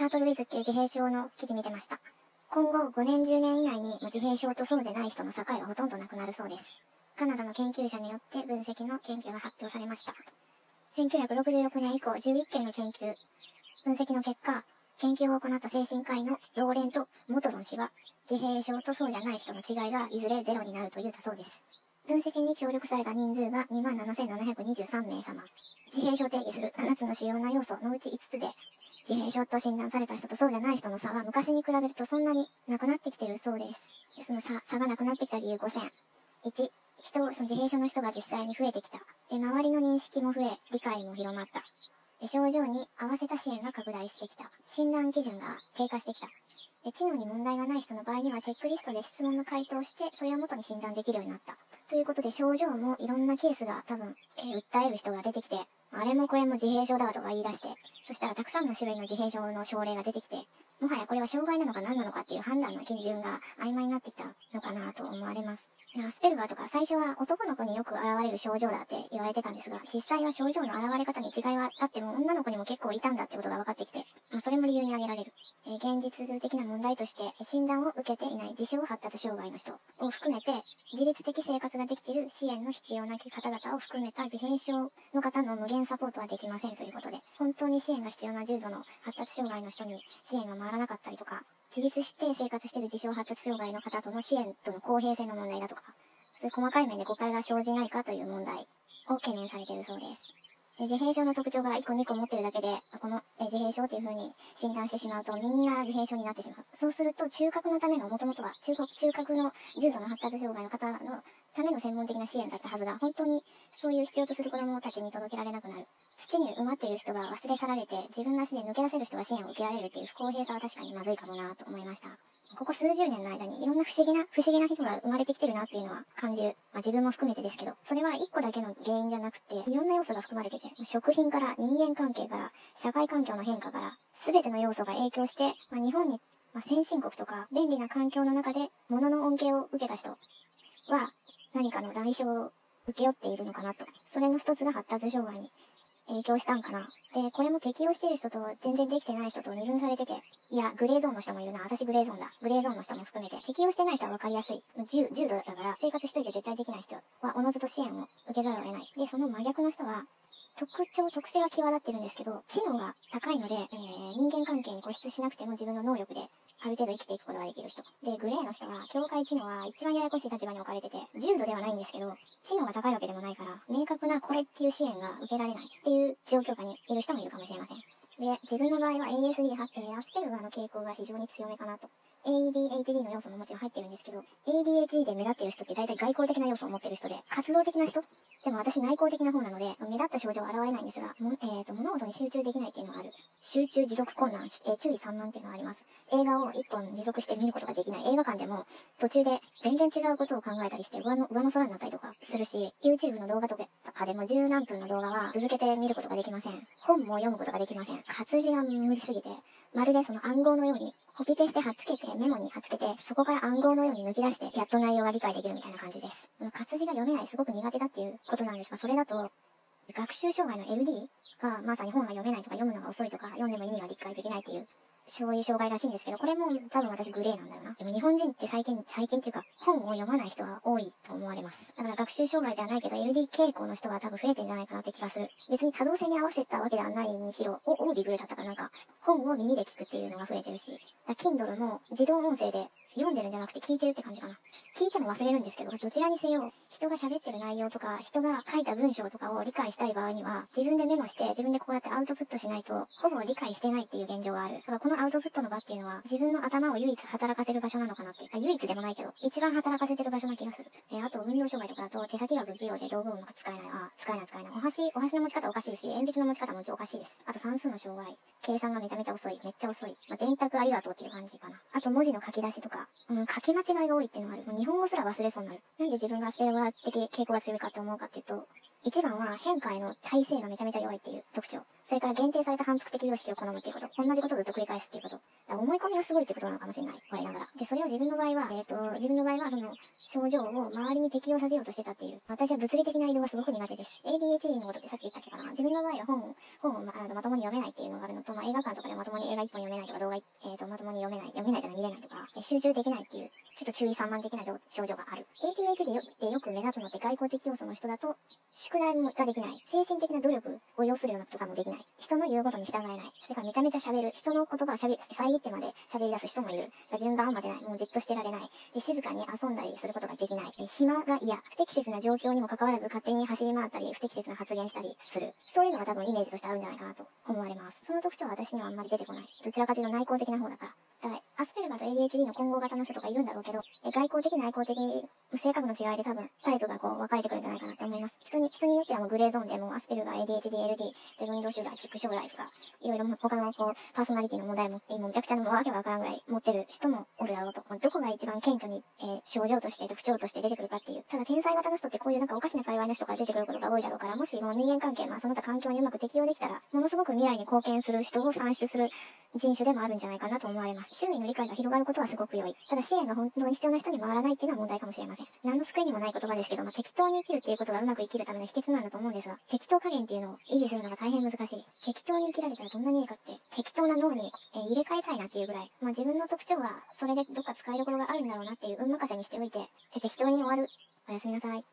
タートルウィズっていう自閉症の記事見てました。今後5年10年以内に自閉症とそうでない人の境はほとんどなくなるそうです。カナダの研究者によって分析の研究が発表されました。1966年以降11件の研究、分析の結果、研究を行った精神科医のローレント・モトロン氏は、自閉症とそうじゃない人の違いがいずれゼロになると言ったそうです。分析に協力された人数が27,723名様。自閉症定義する7つの主要な要素のうち5つで、自閉症と診断された人とそうじゃない人の差は昔に比べるとそんなになくなってきてるそうです。その差差がなくなってきた理由5選。1、人、その自閉症の人が実際に増えてきた。で、周りの認識も増え、理解も広まった。で、症状に合わせた支援が拡大してきた。診断基準が低下してきた。で、知能に問題がない人の場合にはチェックリストで質問の回答をして、それを元に診断できるようになった。ということで症状もいろんなケースが多分、えー、訴える人が出てきて、あれもこれも自閉症だわとか言い出して、そしたらたくさんの種類の自閉症の症例が出てきて、もはやこれは障害なのか何なのかっていう判断の基準が曖昧になってきたのかなと思われます。アスペルガーとか最初は男の子によく現れる症状だって言われてたんですが、実際は症状の現れ方に違いはあっても女の子にも結構いたんだってことが分かってきて、まあ、それも理由に挙げられる。えー、現実的な問題として診断を受けていない自傷発達障害の人を含めて、自律的生活ができている支援の必要な方々を含めた自閉症の方の無限サポートはできませんということで、本当に支援が必要な重度の発達障害の人に支援が回らなかったりとか、自立して生活している自傷発達障害の方との支援との公平性の問題だとか、そういう細かい面で誤解が生じないかという問題を懸念されているそうです。で自閉症の特徴が1個2個持ってるだけで、この自閉症というふうに診断してしまうと、みんな自閉症になってしまう。そうすると、中核のための、もともとは中中核の重度の発達障害の方のための専門的な支援だったはずが、本当にそういう必要とする子供たちに届けられなくなる。土に埋まっている人が忘れ去られて、自分の足で抜け出せる人が支援を受けられるっていう不公平さは確かにまずいかもなと思いました。ここ数十年の間にいろんな不思議な、不思議な人が生まれてきてるなっていうのは感じる。まあ自分も含めてですけど、それは一個だけの原因じゃなくて、いろんな要素が含まれてて、食品から人間関係から、社会環境の変化から、すべての要素が影響して、まあ日本にまあ、先進国とか便利な環境の中で物の恩恵を受けた人は何かの代償を受け負っているのかなと。それの一つが発達障害に影響したんかな。で、これも適用している人と全然できてない人と二分されてて、いや、グレーゾーンの人もいるな。私グレーゾーンだ。グレーゾーンの人も含めて、適用してない人は分かりやすい。重重度だったから生活しといて絶対できない人は、おのずと支援を受けざるを得ない。で、その真逆の人は、特徴、特性が際立ってるんですけど、知能が高いので、えー、人間関係に固執しなくても自分の能力である程度生きていくことができる人。で、グレーの人は、境界知能は一番ややこしい立場に置かれてて、重度ではないんですけど、知能が高いわけでもないから、明確なこれっていう支援が受けられないっていう状況下にいる人もいるかもしれません。で、自分の場合は ASD、えアスペルガーの傾向が非常に強めかなと ADHD の要素ももちろん入ってるんですけど、ADHD で目立ってる人って大体外交的な要素を持ってる人で、活動的な人？でも私内向的な方なので、目立った症状は現れないんですが、もえーと、物事に集中できないっていうのがある。集中持続困難、えー、注意散漫っていうのがあります。映画を一本持続して見ることができない。映画館でも途中で全然違うことを考えたりして上の上の空になったりとかするし、YouTube の動画とかでも十何分の動画は続けて見ることができません。本も読むことができません。活字が無理すぎて、まるでその暗号のように、コピペして貼っつけてて、メモに貼っつけて、そこから暗号のように抜き出して、やっと内容が理解できるみたいな感じです。活字が読めない、すごく苦手だっていうことなんですが、それだと、学習障害の LD がまさに本が読めないとか読むのが遅いとか読んでも意味が理解できないっていうそういう障害らしいんですけど、これも多分私グレーなんだよな。でも日本人って最近、最近っていうか、本を読まない人は多いと思われます。だから学習障害じゃないけど、LD 傾向の人が多分増えてんじゃないかなって気がする。別に多動性に合わせたわけではないにしろ、オーディブルだったかなんか、本を耳で聞くっていうのが増えてるし、だ Kindle も自動音声で読んでるんじゃなくて聞いてるって感じかな。聞いても忘れるんですけど、どちらにせよ、人が喋ってる内容とか、人が書いた文章とかを理解したい場合には、自分でメモして、自分でこうやってアウトプットしないと、ほぼ理解してないっていう現状がある。だからこのアウトプットの場っていうのは、自分の頭を唯一働かせる場所なのかなって。唯一でもないけど、一番働かせてる場所な気がする。えあと、運動障害とかだと、手先が不器用で道具も使えない。あ、使えない使えない。お箸、お箸の持ち方おかしいし、鉛筆の持ち方もちおかしいです。あと算数の障害。計算がめちゃめちゃ遅い。めっちゃ遅い。まあ、電卓ありがとうっていう感じかな。あと、文字の書き出しとか、うん、書き間違いが多いっていうのがある。もう日本語すら忘れそうになる。なんで自分がアスペルガー的傾向が強いかって思うかっていうと、一番は変化への耐性がめちゃめちゃ弱いっていう特徴。それから限定された反復的様式を好むっていうこと。同じことをずっと繰り返すっていうこと。だから思い込みがすごいってことなのかもしれない。我ながら。で、それを自分の場合は、えっ、と、自分の場合は、その、症状を周りに適用させようとしてたっていう。私は物理的な移動がすごく苦手です。ADHD のことってさっき言ったっけかな。自分の場合は本を、本をまあのまともに読めないっていうのがあるのと、まあ、映画館とかでまともに映画一本読めないとか、動画、えっ、と、まともに読めない、読めないじゃない、見れないとか、集中できないっていう、ちょっと注意散漫的な症状がある。ADHD でよく目立つのって外交的要素の人だと、宿題ができない。精神的な努力を要するようなことがもできない。人の言うことに従えない。それからめちゃめちゃ喋る。人の言葉を喋、遮ってまで喋り出す人もいる。順番を待てない。もうじっとしてられない。で、静かに遊んだりすることができない。暇が嫌。不適切な状況にもかかわらず勝手に走り回ったり、不適切な発言したりする。そういうのが多分イメージとしてあるんじゃないかなと思われます。その特徴は私にはあんまり出てこない。どちらかというと内向的な方だから。だからアスペルガーと ADHD の混合型の人とかいるんだろうけど、外交的内向的、性格の違いで多分タイプがこう分かれてくるんじゃないかなって思います。人に、人によってはもうグレーゾーンでもアスペルガー、ADHD、LD、で運動障害、チック障害とか、いろいろ他のこう、パーソナリティの問題も、もうめちゃくちゃのわけわからんぐらい持ってる人もおるだろうと。どこが一番顕著に、えー、症状として特徴として出てくるかっていう。ただ天才型の人ってこういうなんかおかしな会話の人から出てくることが多いだろうから、もしもう人間関係、まあその他環境にうまく適用できたら、ものすごく未来に貢献する人を算出する人種でもあるんじゃないかなと思われます。周囲の理解が広がることはすごく良い。ただ支援が本当に必要な人に回らないっていうのは問題かもしれません。何の救いにもない言葉ですけど、まあ、適当に生きるっていうことがうまく生きるための秘訣なんだと思うんですが、適当加減っていうのを維持するのが大変難しい。適当に生きられたらどんなにいいかって、適当な脳に、え、入れ替えたいなっていうぐらい、まあ、自分の特徴がそれでどっか使いどころがあるんだろうなっていう運任せにしておいて、え適当に終わる。おやすみなさい。